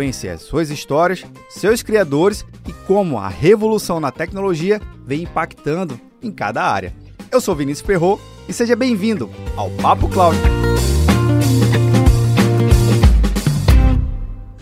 as suas histórias, seus criadores e como a revolução na tecnologia vem impactando em cada área. Eu sou Vinícius Perro e seja bem-vindo ao Papo Cloud.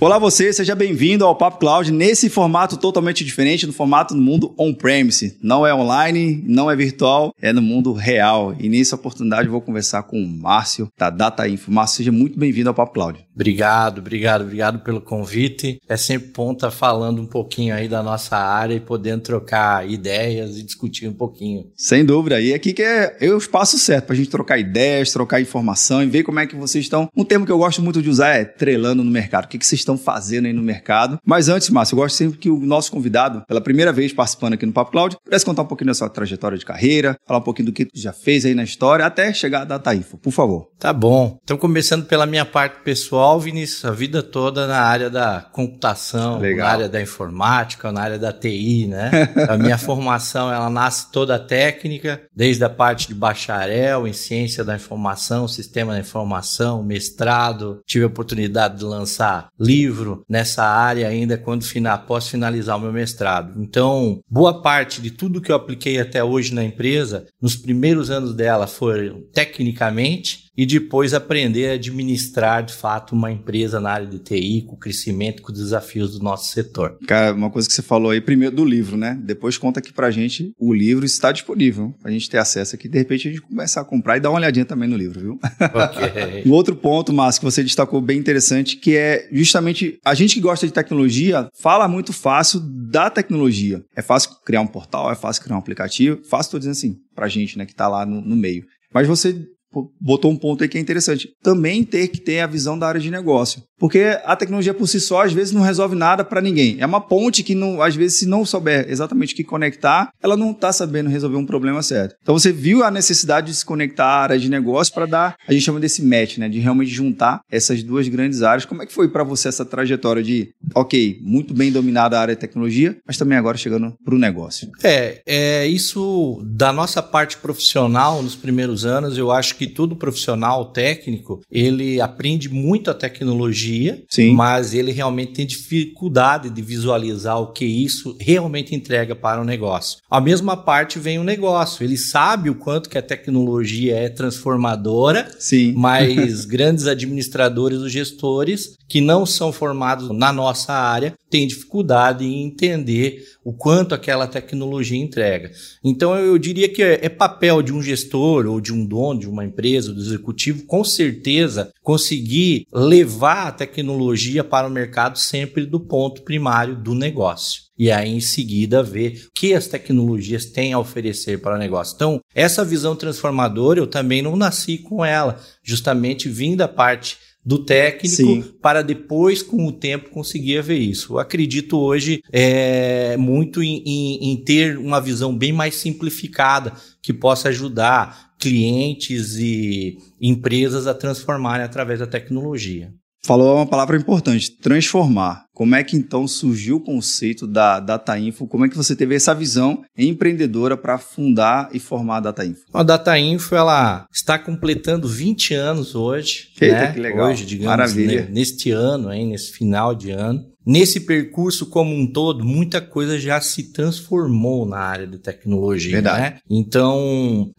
Olá você, seja bem-vindo ao Papo Cloud nesse formato totalmente diferente, no formato do mundo on-premise. Não é online, não é virtual, é no mundo real. E nessa oportunidade eu vou conversar com o Márcio da Data Info. Márcio, seja muito bem-vindo ao Papo Cloud. Obrigado, obrigado, obrigado pelo convite. É sempre bom estar falando um pouquinho aí da nossa área e podendo trocar ideias e discutir um pouquinho. Sem dúvida. E aqui que é, é o espaço certo para a gente trocar ideias, trocar informação e ver como é que vocês estão. Um termo que eu gosto muito de usar é trelando no mercado. O que, que vocês estão estão fazendo aí no mercado. Mas antes, Márcio, eu gosto sempre que o nosso convidado, pela primeira vez participando aqui no Papo Cloud, pudesse contar um pouquinho da sua trajetória de carreira, falar um pouquinho do que tu já fez aí na história, até chegar a Data Info, por favor. Tá bom. Então, começando pela minha parte pessoal, Vinícius, a vida toda na área da computação, Legal. na área da informática, na área da TI, né? a minha formação, ela nasce toda técnica, desde a parte de bacharel em ciência da informação, sistema da informação, mestrado, tive a oportunidade de lançar livros livro nessa área ainda quando após finalizar o meu mestrado. Então, boa parte de tudo que eu apliquei até hoje na empresa, nos primeiros anos dela, foram tecnicamente e depois aprender a administrar de fato uma empresa na área de TI, com o crescimento, com os desafios do nosso setor. Cara, uma coisa que você falou aí, primeiro do livro, né? Depois conta aqui pra gente, o livro está disponível pra gente ter acesso aqui, de repente a gente começar a comprar e dar uma olhadinha também no livro, viu? Ok. um outro ponto, Márcio, que você destacou bem interessante, que é justamente a gente que gosta de tecnologia fala muito fácil da tecnologia. É fácil criar um portal, é fácil criar um aplicativo, fácil, tô dizendo assim, pra gente, né, que tá lá no, no meio. Mas você botou um ponto aí que é interessante. Também ter que ter a visão da área de negócio. Porque a tecnologia por si só, às vezes, não resolve nada para ninguém. É uma ponte que, não, às vezes, se não souber exatamente o que conectar, ela não está sabendo resolver um problema certo. Então, você viu a necessidade de se conectar à área de negócio para dar, a gente chama desse match, né? De realmente juntar essas duas grandes áreas. Como é que foi para você essa trajetória de, ok, muito bem dominada a área de tecnologia, mas também agora chegando para o negócio? É, é, isso da nossa parte profissional nos primeiros anos, eu acho que todo profissional técnico, ele aprende muito a tecnologia Sim. mas ele realmente tem dificuldade de visualizar o que isso realmente entrega para o negócio. A mesma parte vem o negócio, ele sabe o quanto que a tecnologia é transformadora, Sim. mas grandes administradores ou gestores que não são formados na nossa área têm dificuldade em entender o quanto aquela tecnologia entrega. Então eu diria que é papel de um gestor ou de um dono de uma empresa, do executivo, com certeza conseguir levar a tecnologia para o mercado sempre do ponto primário do negócio e aí em seguida ver o que as tecnologias têm a oferecer para o negócio. Então, essa visão transformadora eu também não nasci com ela, justamente vim da parte do técnico Sim. para depois, com o tempo, conseguir ver isso. Eu acredito hoje é, muito em, em, em ter uma visão bem mais simplificada que possa ajudar clientes e empresas a transformarem através da tecnologia. Falou uma palavra importante, transformar. Como é que então surgiu o conceito da Data Info? Como é que você teve essa visão empreendedora para fundar e formar a Data Info? A Data Info ela está completando 20 anos hoje. Eita, né? que legal. Hoje, digamos, Maravilha. neste ano, hein, nesse final de ano. Nesse percurso como um todo, muita coisa já se transformou na área de tecnologia, Verdade. né? Então,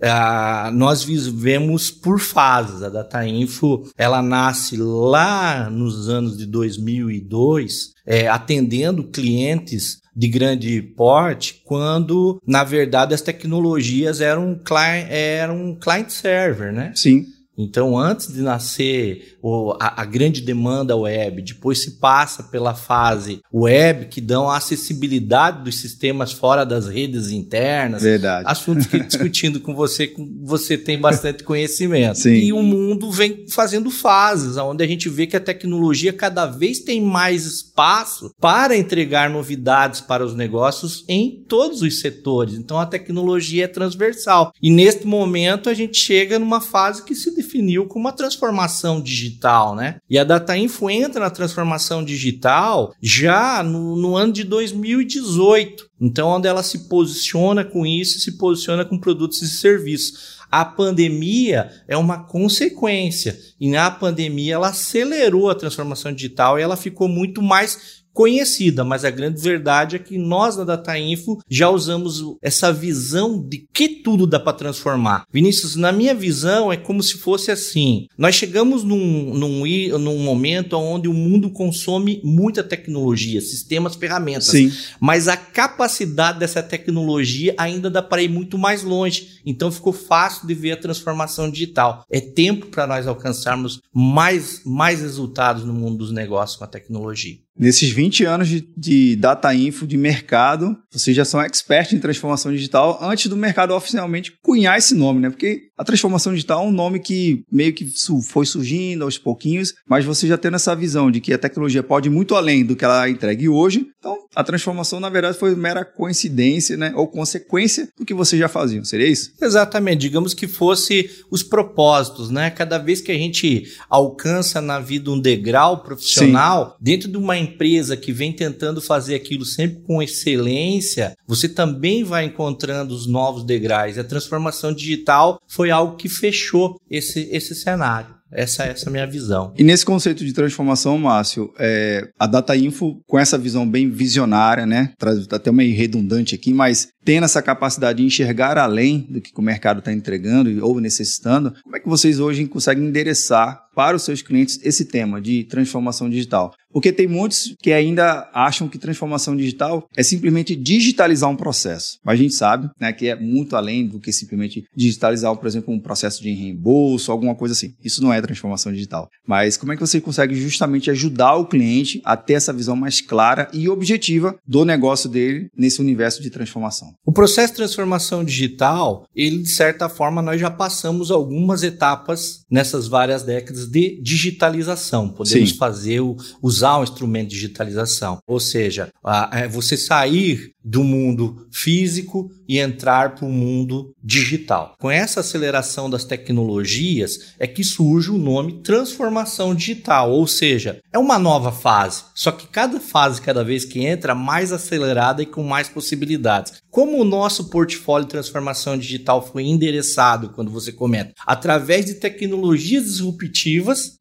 nós vivemos por fases. A Data Info, ela nasce lá nos anos de 2002, é, atendendo clientes de grande porte, quando, na verdade, as tecnologias eram, client, eram client server, né? Sim. Então, antes de nascer a, a, grande demanda web, depois se passa pela fase web, que dão a acessibilidade dos sistemas fora das redes internas. Verdade. Assuntos que discutindo com você, você tem bastante conhecimento. Sim. E o mundo vem fazendo fases, onde a gente vê que a tecnologia cada vez tem mais espaço para entregar novidades para os negócios em todos os setores. Então, a tecnologia é transversal. E neste momento, a gente chega numa fase que se definiu como uma transformação digital, né? E a Data Info entra na transformação digital já no, no ano de 2018. Então, onde ela se posiciona com isso, se posiciona com produtos e serviços. A pandemia é uma consequência. E na pandemia ela acelerou a transformação digital e ela ficou muito mais conhecida, mas a grande verdade é que nós da Data Info já usamos essa visão de que tudo dá para transformar. Vinícius, na minha visão é como se fosse assim: nós chegamos num, num, num momento onde o mundo consome muita tecnologia, sistemas, ferramentas, Sim. mas a capacidade dessa tecnologia ainda dá para ir muito mais longe. Então ficou fácil de ver a transformação digital. É tempo para nós alcançarmos mais, mais resultados no mundo dos negócios com a tecnologia. Nesses 20 anos de, de, data info, de mercado, vocês já são expertos em transformação digital antes do mercado oficialmente cunhar esse nome, né? Porque a transformação digital é um nome que meio que foi surgindo aos pouquinhos, mas você já tendo essa visão de que a tecnologia pode ir muito além do que ela entregue hoje, então a transformação, na verdade, foi mera coincidência, né? Ou consequência do que vocês já faziam. Seria isso? Exatamente. Digamos que fosse os propósitos, né? Cada vez que a gente alcança na vida um degrau profissional, Sim. dentro de uma empresa que vem tentando fazer aquilo sempre com excelência, você também vai encontrando os novos degraus. A transformação digital foi algo que fechou esse, esse cenário. Essa, essa é a minha visão. E nesse conceito de transformação, Márcio, é, a Data Info, com essa visão bem visionária, né? Traz até meio redundante aqui, mas tendo essa capacidade de enxergar além do que o mercado está entregando ou necessitando, como é que vocês hoje conseguem endereçar para os seus clientes esse tema de transformação digital? Porque tem muitos que ainda acham que transformação digital é simplesmente digitalizar um processo. Mas a gente sabe né, que é muito além do que simplesmente digitalizar, por exemplo, um processo de reembolso, alguma coisa assim. Isso não é transformação digital. Mas como é que você consegue justamente ajudar o cliente a ter essa visão mais clara e objetiva do negócio dele nesse universo de transformação? O processo de transformação digital, ele de certa forma nós já passamos algumas etapas nessas várias décadas de digitalização. Podemos Sim. fazer o, usar o instrumento de digitalização, ou seja, a, a, é você sair do mundo físico e entrar para o mundo digital. Com essa aceleração das tecnologias é que surge o nome transformação digital, ou seja, é uma nova fase. Só que cada fase, cada vez que entra, mais acelerada e com mais possibilidades. Como o nosso portfólio de transformação digital foi endereçado quando você comenta, através de tecnologias disruptivas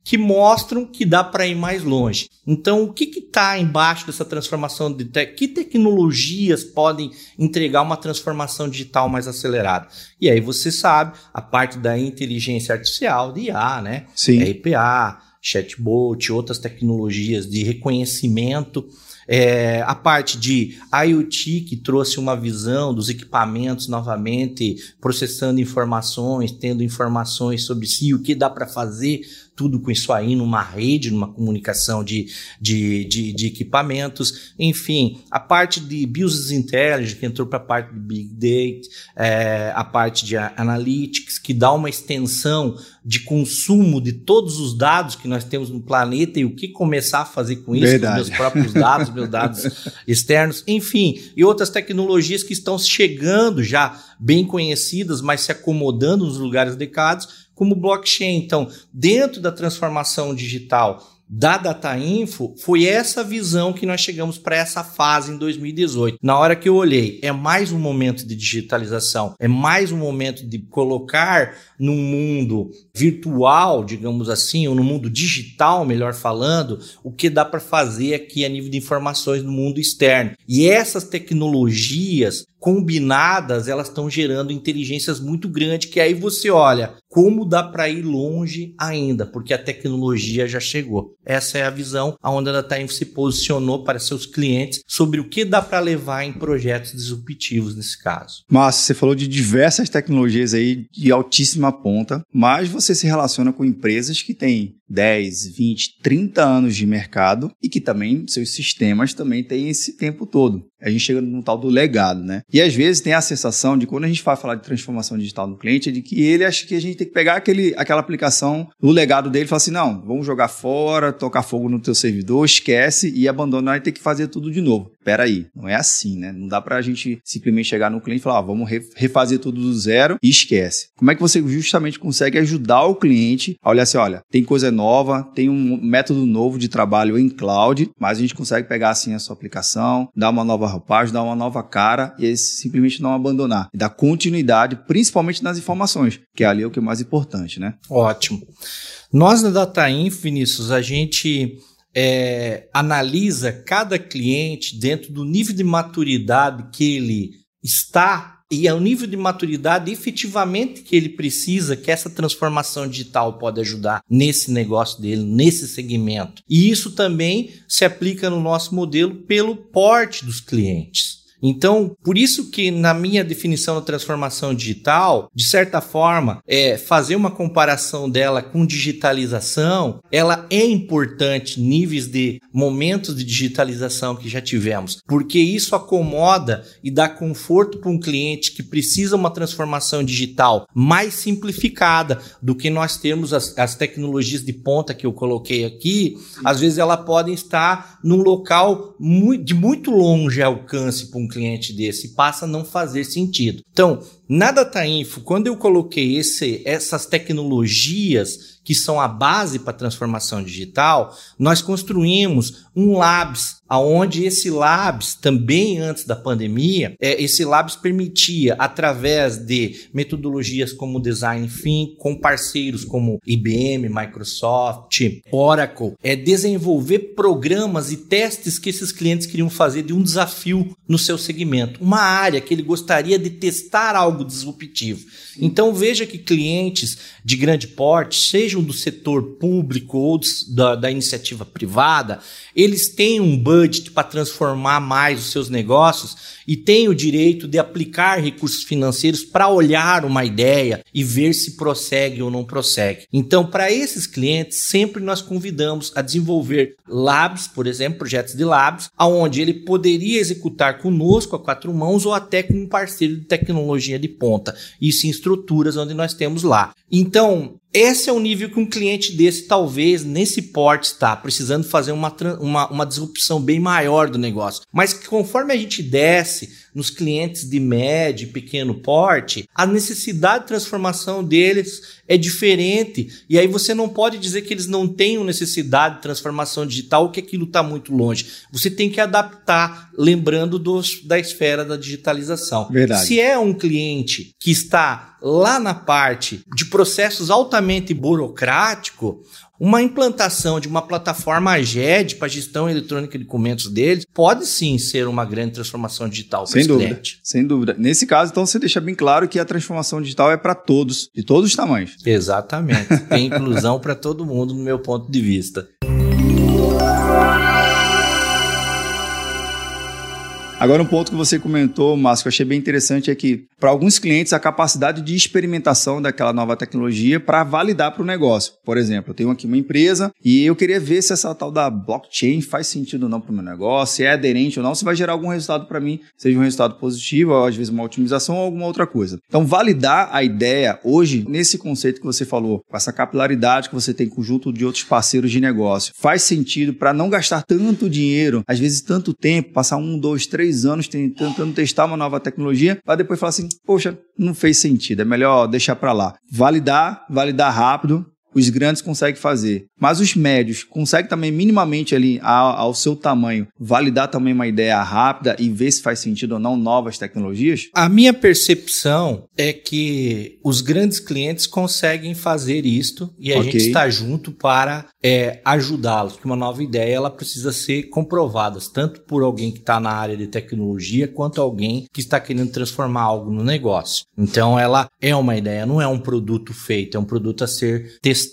que mostram que dá para ir mais longe. Então, o que está embaixo dessa transformação de te que tecnologias podem entregar uma transformação digital mais acelerada? E aí você sabe a parte da inteligência artificial, de IA, né? Sim. RPA, chatbot, outras tecnologias de reconhecimento é, a parte de IoT, que trouxe uma visão dos equipamentos novamente, processando informações, tendo informações sobre si, o que dá para fazer tudo com isso aí numa rede, numa comunicação de, de, de, de equipamentos. Enfim, a parte de Business Intelligence, que entrou para a parte de Big Data, é, a parte de Analytics, que dá uma extensão de consumo de todos os dados que nós temos no planeta e o que começar a fazer com isso, Verdade. com meus próprios dados, meus dados externos, enfim, e outras tecnologias que estão chegando já bem conhecidas, mas se acomodando nos lugares adequados como blockchain. Então, dentro da transformação digital da Data Info, foi essa visão que nós chegamos para essa fase em 2018. Na hora que eu olhei, é mais um momento de digitalização, é mais um momento de colocar num mundo virtual, digamos assim, ou no mundo digital, melhor falando, o que dá para fazer aqui a nível de informações no mundo externo. E essas tecnologias combinadas, elas estão gerando inteligências muito grandes, que aí você olha como dá para ir longe ainda, porque a tecnologia já chegou. Essa é a visão aonde a Datainfo se posicionou para seus clientes sobre o que dá para levar em projetos disruptivos nesse caso. Márcio, você falou de diversas tecnologias aí de altíssima ponta, mas você se relaciona com empresas que têm 10, 20, 30 anos de mercado e que também seus sistemas também têm esse tempo todo. A gente chega no tal do legado, né? E às vezes tem a sensação de quando a gente vai falar de transformação digital no cliente, é de que ele acha que a gente tem que pegar aquele, aquela aplicação, o legado dele e falar assim: não, vamos jogar fora, tocar fogo no teu servidor, esquece e abandonar e ter que fazer tudo de novo. Peraí, não é assim, né? Não dá pra gente simplesmente chegar no cliente e falar, ah, vamos refazer tudo do zero e esquece. Como é que você justamente consegue ajudar o cliente a olhar assim, olha, tem coisa nova, tem um método novo de trabalho em cloud, mas a gente consegue pegar assim a sua aplicação, dar uma nova roupagem, dar uma nova cara e simplesmente não abandonar. E dar continuidade, principalmente nas informações, que é ali o que é mais importante, né? Ótimo. Nós na Data Info, Vinícius, a gente é, analisa cada cliente dentro do nível de maturidade que ele está e é o nível de maturidade efetivamente que ele precisa, que essa transformação digital pode ajudar nesse negócio dele, nesse segmento. E isso também se aplica no nosso modelo pelo porte dos clientes. Então, por isso que na minha definição da transformação digital, de certa forma, é fazer uma comparação dela com digitalização, ela é importante níveis de momentos de digitalização que já tivemos, porque isso acomoda e dá conforto para um cliente que precisa uma transformação digital mais simplificada do que nós temos as, as tecnologias de ponta que eu coloquei aqui. Às vezes ela podem estar num local de muito longe alcance para um cliente desse passa a não fazer sentido. Então, na Data Info, quando eu coloquei esse, essas tecnologias que são a base para a transformação digital, nós construímos um Labs, aonde esse Labs, também antes da pandemia, é, esse Labs permitia, através de metodologias como Design Thinking, com parceiros como IBM, Microsoft, Oracle, é, desenvolver programas e testes que esses clientes queriam fazer de um desafio no seu segmento, uma área que ele gostaria de testar algo disruptivo. Então veja que clientes de grande porte, sejam do setor público ou da, da iniciativa privada, eles têm um budget para transformar mais os seus negócios e têm o direito de aplicar recursos financeiros para olhar uma ideia e ver se prossegue ou não prossegue. Então, para esses clientes, sempre nós convidamos a desenvolver labs, por exemplo, projetos de labs, aonde ele poderia executar conosco a quatro mãos ou até com um parceiro de tecnologia de ponta. Isso em estruturas onde nós temos lá. Então, esse é o nível que um cliente desse, talvez, nesse porte, está precisando fazer uma, uma, uma disrupção bem maior do negócio. Mas que conforme a gente desce nos clientes de médio e pequeno porte, a necessidade de transformação deles é diferente. E aí você não pode dizer que eles não tenham necessidade de transformação digital ou que aquilo está muito longe. Você tem que adaptar, lembrando dos, da esfera da digitalização. Verdade. Se é um cliente que está lá na parte de processos altamente burocrático, uma implantação de uma plataforma AGED para gestão eletrônica de documentos deles pode sim ser uma grande transformação digital para Sem dúvida, cliente. sem dúvida. Nesse caso, então, você deixa bem claro que a transformação digital é para todos, de todos os tamanhos. Exatamente. Tem inclusão para todo mundo, no meu ponto de vista. Agora, um ponto que você comentou, Márcio, que eu achei bem interessante é que, para alguns clientes, a capacidade de experimentação daquela nova tecnologia para validar para o negócio. Por exemplo, eu tenho aqui uma empresa e eu queria ver se essa tal da blockchain faz sentido ou não para o meu negócio, se é aderente ou não, se vai gerar algum resultado para mim, seja um resultado positivo, ou às vezes uma otimização ou alguma outra coisa. Então, validar a ideia hoje, nesse conceito que você falou, com essa capilaridade que você tem conjunto de outros parceiros de negócio, faz sentido para não gastar tanto dinheiro, às vezes tanto tempo, passar um, dois, três anos tentando testar uma nova tecnologia, para depois falar assim, poxa, não fez sentido, é melhor deixar para lá. Validar, validar rápido, os grandes conseguem fazer. Mas os médios conseguem também minimamente ali ao, ao seu tamanho validar também uma ideia rápida e ver se faz sentido ou não novas tecnologias? A minha percepção é que os grandes clientes conseguem fazer isto e a okay. gente está junto para é, ajudá-los. Que uma nova ideia ela precisa ser comprovada tanto por alguém que está na área de tecnologia quanto alguém que está querendo transformar algo no negócio. Então ela é uma ideia, não é um produto feito, é um produto a ser testado,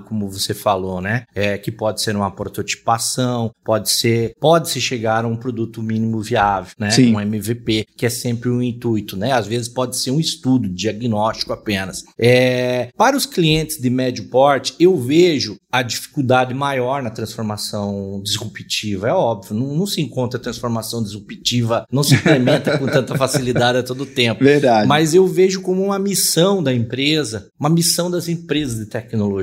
como você falou, né? É, que pode ser uma prototipação, pode ser, pode se chegar a um produto mínimo viável, né? Sim. Um MVP, que é sempre um intuito, né? Às vezes pode ser um estudo, diagnóstico apenas. É, para os clientes de médio porte, eu vejo a dificuldade maior na transformação disruptiva, é óbvio. Não, não se encontra transformação disruptiva, não se implementa com tanta facilidade a todo tempo. Verdade. Mas eu vejo como uma missão da empresa, uma missão das empresas de tecnologia,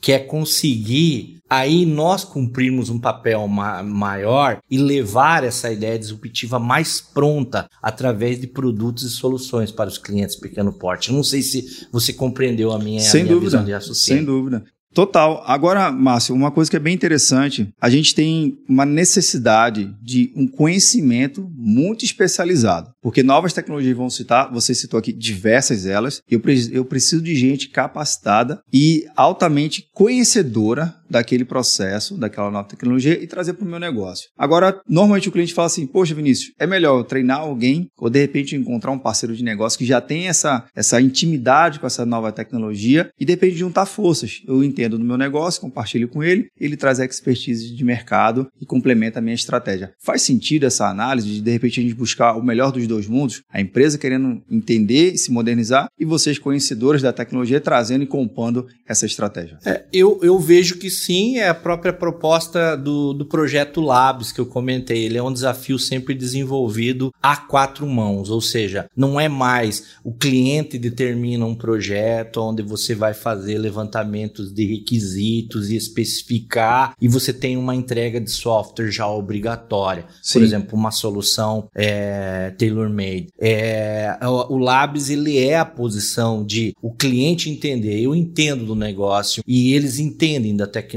que é conseguir aí nós cumprirmos um papel ma maior e levar essa ideia disruptiva mais pronta através de produtos e soluções para os clientes pequeno porte. não sei se você compreendeu a minha, sem a minha dúvida, visão de raciocínio. Sem dúvida. Total. Agora, Márcio, uma coisa que é bem interessante, a gente tem uma necessidade de um conhecimento muito especializado, porque novas tecnologias vão citar, você citou aqui diversas elas, eu, eu preciso de gente capacitada e altamente conhecedora daquele processo, daquela nova tecnologia e trazer para o meu negócio. Agora, normalmente o cliente fala assim, poxa Vinícius, é melhor eu treinar alguém ou de repente encontrar um parceiro de negócio que já tem essa, essa intimidade com essa nova tecnologia e de repente juntar forças. Eu entendo entendo do meu negócio, compartilho com ele, ele traz a expertise de mercado e complementa a minha estratégia. Faz sentido essa análise de de repente a gente buscar o melhor dos dois mundos? A empresa querendo entender e se modernizar e vocês conhecedores da tecnologia trazendo e compondo essa estratégia. É, eu, eu vejo que sim, é a própria proposta do, do projeto Labs que eu comentei. Ele é um desafio sempre desenvolvido a quatro mãos, ou seja, não é mais o cliente determina um projeto onde você vai fazer levantamentos de requisitos e especificar, e você tem uma entrega de software já obrigatória. Sim. Por exemplo, uma solução é, tailor-made. É, o, o Labs ele é a posição de o cliente entender, eu entendo do negócio e eles entendem da tecnologia,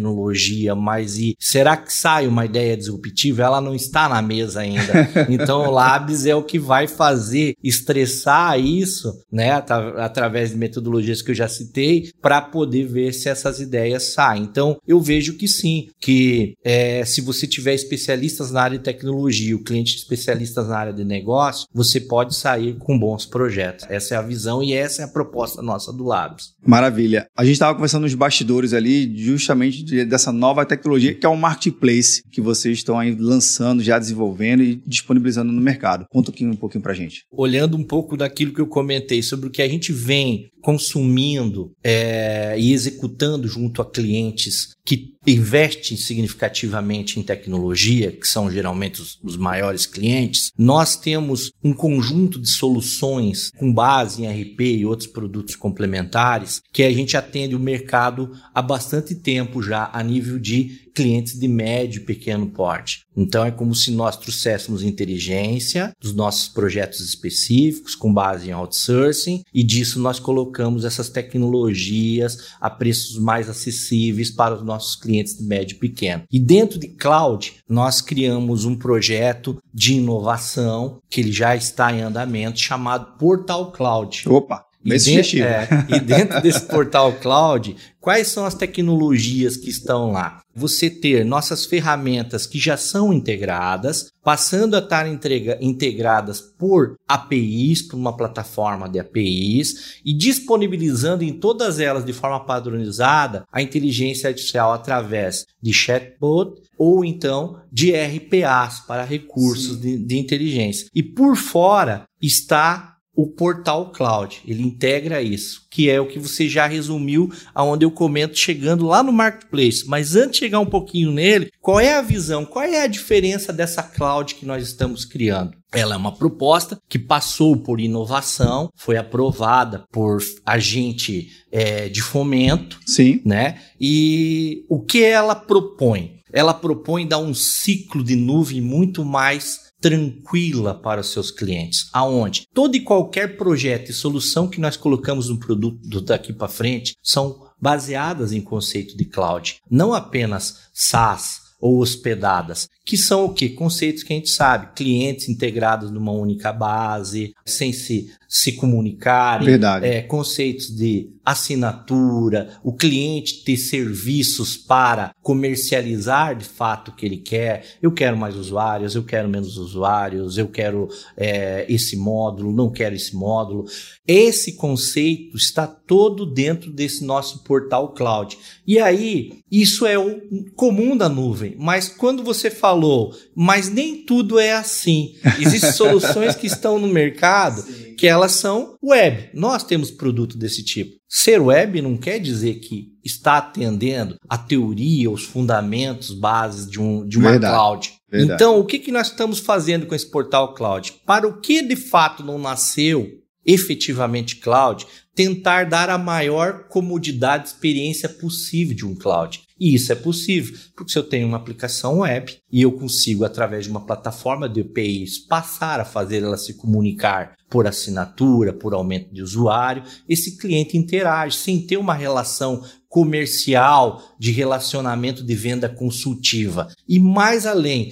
mas e será que sai uma ideia disruptiva? Ela não está na mesa ainda. Então o Labs é o que vai fazer estressar isso, né, através de metodologias que eu já citei, para poder ver se essas ideias ideias saem. Então, eu vejo que sim, que é, se você tiver especialistas na área de tecnologia, o cliente especialistas na área de negócio, você pode sair com bons projetos. Essa é a visão e essa é a proposta nossa do Labs. Maravilha. A gente estava conversando nos bastidores ali, justamente de, dessa nova tecnologia que é o marketplace que vocês estão aí lançando, já desenvolvendo e disponibilizando no mercado. Conta um pouquinho, um pouquinho pra gente. Olhando um pouco daquilo que eu comentei sobre o que a gente vem consumindo é, e executando junto a clientes que investem significativamente em tecnologia, que são geralmente os, os, maiores clientes, nós temos um conjunto de soluções com base em RP e outros produtos complementares que a gente atende o mercado há bastante tempo já a nível de clientes de médio e pequeno porte. Então é como se nós trouxéssemos inteligência dos nossos projetos específicos com base em outsourcing e disso nós colocamos essas tecnologias a preços mais acessíveis para os nossos clientes de médio e pequeno. E dentro de cloud, nós criamos um projeto de inovação que ele já está em andamento chamado Portal Cloud. Opa! E dentro, é, e dentro desse portal cloud, quais são as tecnologias que estão lá? Você ter nossas ferramentas que já são integradas, passando a estar entrega, integradas por APIs, por uma plataforma de APIs, e disponibilizando em todas elas de forma padronizada a inteligência artificial através de chatbot ou então de RPAs para recursos de, de inteligência. E por fora está o portal cloud. Ele integra isso, que é o que você já resumiu, aonde eu comento chegando lá no marketplace. Mas antes de chegar um pouquinho nele, qual é a visão? Qual é a diferença dessa cloud que nós estamos criando? Ela é uma proposta que passou por inovação, foi aprovada por agente é, de fomento, sim, né? E o que ela propõe? Ela propõe dar um ciclo de nuvem muito mais tranquila para os seus clientes. Aonde? Todo e qualquer projeto e solução que nós colocamos no produto daqui para frente são baseadas em conceito de cloud, não apenas SaaS ou hospedadas, que são o que? Conceitos que a gente sabe, clientes integrados numa única base, sem se, se comunicarem, Verdade. É, conceitos de assinatura, o cliente ter serviços para comercializar de fato o que ele quer. Eu quero mais usuários, eu quero menos usuários, eu quero é, esse módulo, não quero esse módulo. Esse conceito está todo dentro desse nosso portal cloud. E aí, isso é o comum da nuvem, mas quando você fala falou, mas nem tudo é assim. Existem soluções que estão no mercado Sim. que elas são web. Nós temos produto desse tipo. Ser web não quer dizer que está atendendo a teoria, os fundamentos, bases de, um, de uma Verdade. cloud. Verdade. Então, o que, que nós estamos fazendo com esse portal cloud? Para o que de fato não nasceu efetivamente cloud, tentar dar a maior comodidade e experiência possível de um cloud. E isso é possível, porque se eu tenho uma aplicação web e eu consigo, através de uma plataforma de APIs, passar a fazer ela se comunicar por assinatura, por aumento de usuário, esse cliente interage sem ter uma relação comercial de relacionamento de venda consultiva. E mais além,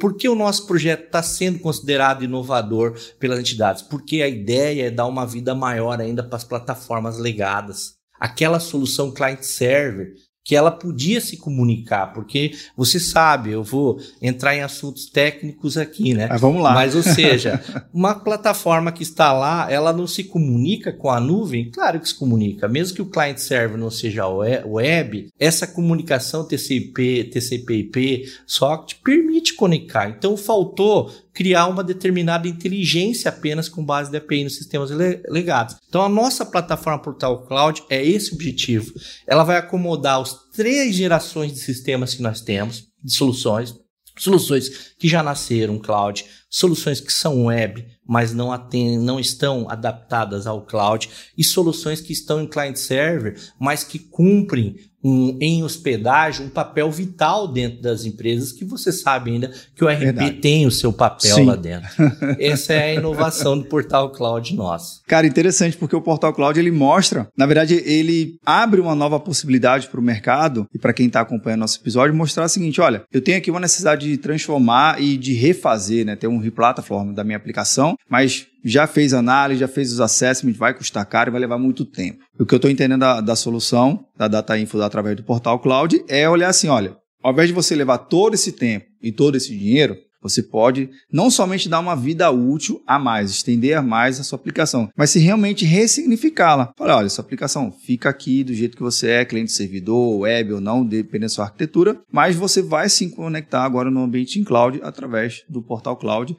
por que o nosso projeto está sendo considerado inovador pelas entidades? Porque a ideia é dar uma vida maior ainda para as plataformas legadas. Aquela solução client-server que ela podia se comunicar, porque você sabe, eu vou entrar em assuntos técnicos aqui, né? Mas vamos lá. Mas, ou seja, uma plataforma que está lá, ela não se comunica com a nuvem? Claro que se comunica. Mesmo que o client server não seja web, essa comunicação TCP, TCP/IP, só te permite conectar. Então, faltou criar uma determinada inteligência apenas com base de API nos sistemas legados. Então, a nossa plataforma Portal Cloud é esse objetivo. Ela vai acomodar as três gerações de sistemas que nós temos, de soluções, soluções que já nasceram cloud, soluções que são web, mas não, atendem, não estão adaptadas ao cloud, e soluções que estão em client server, mas que cumprem um, em hospedagem um papel vital dentro das empresas que você sabe ainda que o RP Verdade. tem o seu papel Sim. lá dentro. Essa é a inovação do Portal Cloud nosso. Cara, interessante porque o Portal Cloud ele mostra, na verdade, ele abre uma nova possibilidade para o mercado e para quem está acompanhando nosso episódio mostrar o seguinte: olha, eu tenho aqui uma necessidade de transformar e de refazer, né, ter um replatform da minha aplicação, mas já fez análise, já fez os assessments, vai custar caro e vai levar muito tempo. O que eu estou entendendo da, da, solução da Data Info através do portal cloud é olhar assim, olha, ao invés de você levar todo esse tempo e todo esse dinheiro, você pode não somente dar uma vida útil a mais, estender mais a sua aplicação, mas se realmente ressignificá-la. Olha, olha, essa aplicação fica aqui do jeito que você é, cliente servidor, web ou não, dependendo da sua arquitetura, mas você vai se conectar agora no ambiente em cloud através do portal cloud,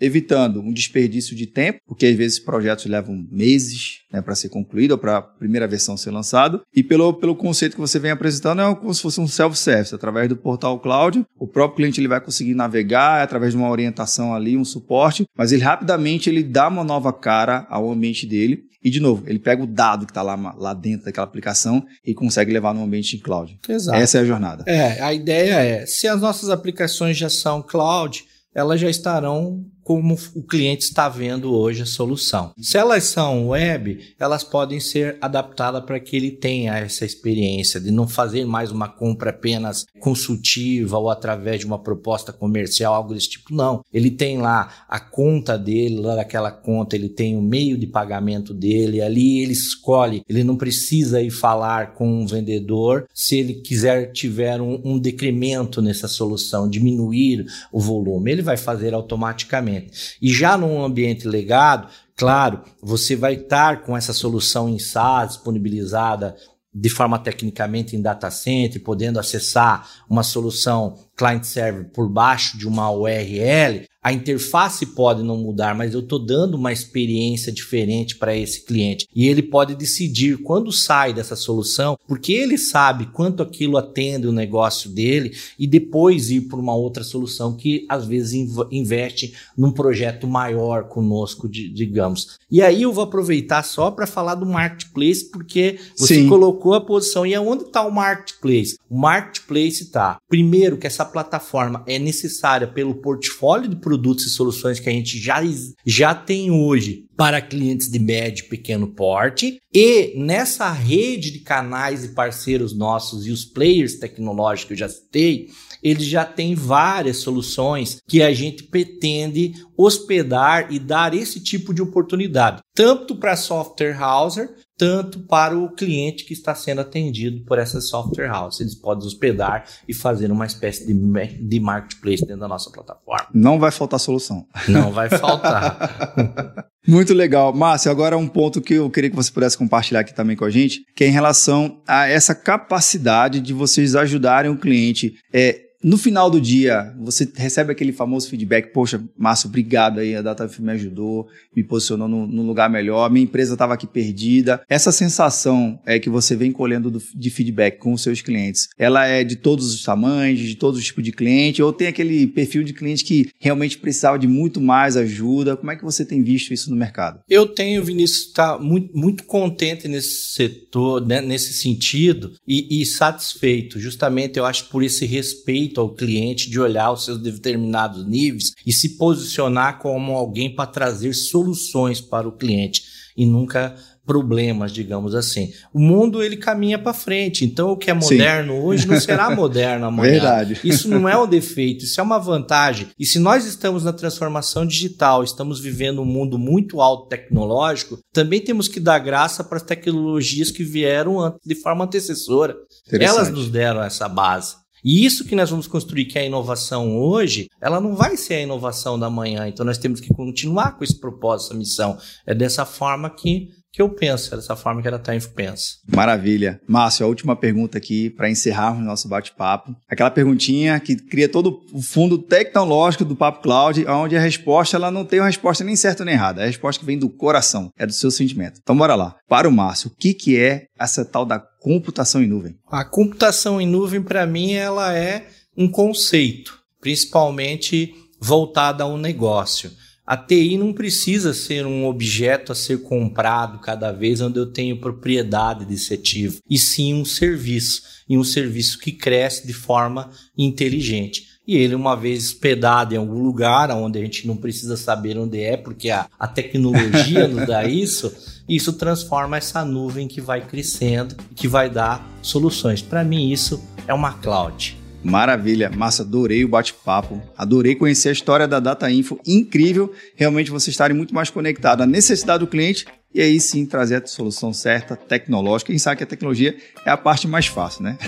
evitando um desperdício de tempo, porque às vezes projetos levam meses né, para ser concluído ou para a primeira versão ser lançado, e pelo, pelo conceito que você vem apresentando, é como se fosse um self-service, através do portal cloud, o próprio cliente ele vai conseguir navegar chegar através de uma orientação ali, um suporte, mas ele rapidamente ele dá uma nova cara ao ambiente dele e, de novo, ele pega o dado que está lá, lá dentro daquela aplicação e consegue levar no ambiente em cloud. Exato. Essa é a jornada. É, a ideia é, se as nossas aplicações já são cloud, elas já estarão como o cliente está vendo hoje a solução. Se elas são web, elas podem ser adaptadas para que ele tenha essa experiência de não fazer mais uma compra apenas consultiva ou através de uma proposta comercial, algo desse tipo. Não. Ele tem lá a conta dele, lá daquela conta, ele tem o meio de pagamento dele, ali ele escolhe, ele não precisa ir falar com um vendedor se ele quiser tiver um, um decremento nessa solução, diminuir o volume, ele vai fazer automaticamente. E já num ambiente legado, claro, você vai estar com essa solução em SaaS disponibilizada de forma tecnicamente em data center, podendo acessar uma solução client server por baixo de uma URL, a interface pode não mudar, mas eu estou dando uma experiência diferente para esse cliente. E ele pode decidir quando sai dessa solução, porque ele sabe quanto aquilo atende o negócio dele e depois ir para uma outra solução que às vezes investe num projeto maior conosco, digamos. E aí eu vou aproveitar só para falar do marketplace, porque você Sim. colocou a posição. E aonde está o marketplace? O marketplace está, primeiro, que essa plataforma é necessária pelo portfólio de produtos e soluções que a gente já, já tem hoje para clientes de médio e pequeno porte. E nessa rede de canais e parceiros nossos e os players tecnológicos que eu já citei, eles já têm várias soluções que a gente pretende hospedar e dar esse tipo de oportunidade, tanto para software houser, tanto para o cliente que está sendo atendido por essa software house. Eles podem hospedar e fazer uma espécie de, de marketplace dentro da nossa plataforma. Não vai faltar solução. Não vai faltar. Muito legal. Márcio, agora um ponto que eu queria que você pudesse compartilhar aqui também com a gente, que é em relação a essa capacidade de vocês ajudarem o cliente. É, no final do dia, você recebe aquele famoso feedback, poxa, Márcio, obrigado aí, a DataF me ajudou, me posicionou num, num lugar melhor, minha empresa estava aqui perdida. Essa sensação é que você vem colhendo do, de feedback com os seus clientes, ela é de todos os tamanhos, de todos os tipos de cliente, ou tem aquele perfil de cliente que realmente precisava de muito mais ajuda? Como é que você tem visto isso no mercado? Eu tenho, Vinícius, estar tá muito, muito contente nesse setor, né, nesse sentido, e, e satisfeito, justamente eu acho por esse respeito respeito ao cliente, de olhar os seus determinados níveis e se posicionar como alguém para trazer soluções para o cliente e nunca problemas, digamos assim. O mundo ele caminha para frente, então o que é moderno Sim. hoje não será moderno amanhã. Verdade. Isso não é um defeito, isso é uma vantagem. E se nós estamos na transformação digital, estamos vivendo um mundo muito alto tecnológico, também temos que dar graça para as tecnologias que vieram de forma antecessora. Elas nos deram essa base. E isso que nós vamos construir, que é a inovação hoje, ela não vai ser a inovação da manhã. Então nós temos que continuar com esse propósito, essa missão. É dessa forma que que eu penso, é dessa forma que a Time pensa. Maravilha. Márcio, a última pergunta aqui para encerrarmos nosso bate-papo. Aquela perguntinha que cria todo o fundo tecnológico do Papo Cloud, onde a resposta ela não tem uma resposta nem certa nem errada. É a resposta que vem do coração, é do seu sentimento. Então bora lá. Para o Márcio, o que, que é essa tal da computação em nuvem? A computação em nuvem, para mim, ela é um conceito, principalmente voltada a um negócio. A TI não precisa ser um objeto a ser comprado cada vez onde eu tenho propriedade desse ativo, e sim um serviço, e um serviço que cresce de forma inteligente. E ele, uma vez hospedado em algum lugar onde a gente não precisa saber onde é, porque a, a tecnologia nos dá isso, isso transforma essa nuvem que vai crescendo, que vai dar soluções. Para mim, isso é uma cloud. Maravilha, massa, adorei o bate-papo, adorei conhecer a história da Data Info, incrível realmente vocês estarem muito mais conectados à necessidade do cliente e aí sim trazer a solução certa, tecnológica. Quem sabe que a tecnologia é a parte mais fácil, né?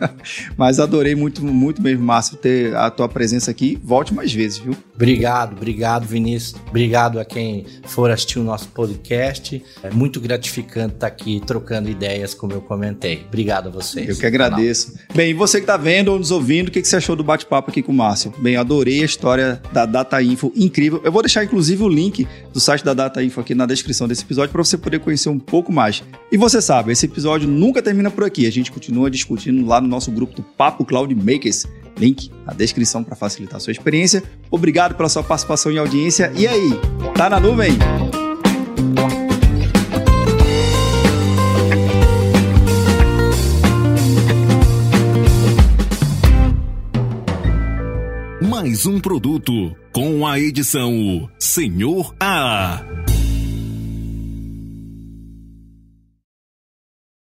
Mas adorei muito, muito mesmo, Márcio, ter a tua presença aqui. Volte mais vezes, viu? Obrigado, obrigado, Vinícius. Obrigado a quem for assistir o nosso podcast. É muito gratificante estar aqui trocando ideias, como eu comentei. Obrigado a vocês. Eu que agradeço. Bem, e você que está vendo ou nos ouvindo, o que, que você achou do bate-papo aqui com o Márcio? Bem, adorei a história da Data Info, incrível. Eu vou deixar, inclusive, o link do site da Data Info aqui na descrição desse episódio episódio para você poder conhecer um pouco mais. E você sabe, esse episódio nunca termina por aqui. A gente continua discutindo lá no nosso grupo do Papo Cloud Makers. Link na descrição para facilitar a sua experiência. Obrigado pela sua participação e audiência. E aí, tá na nuvem? Mais um produto com a edição Senhor A.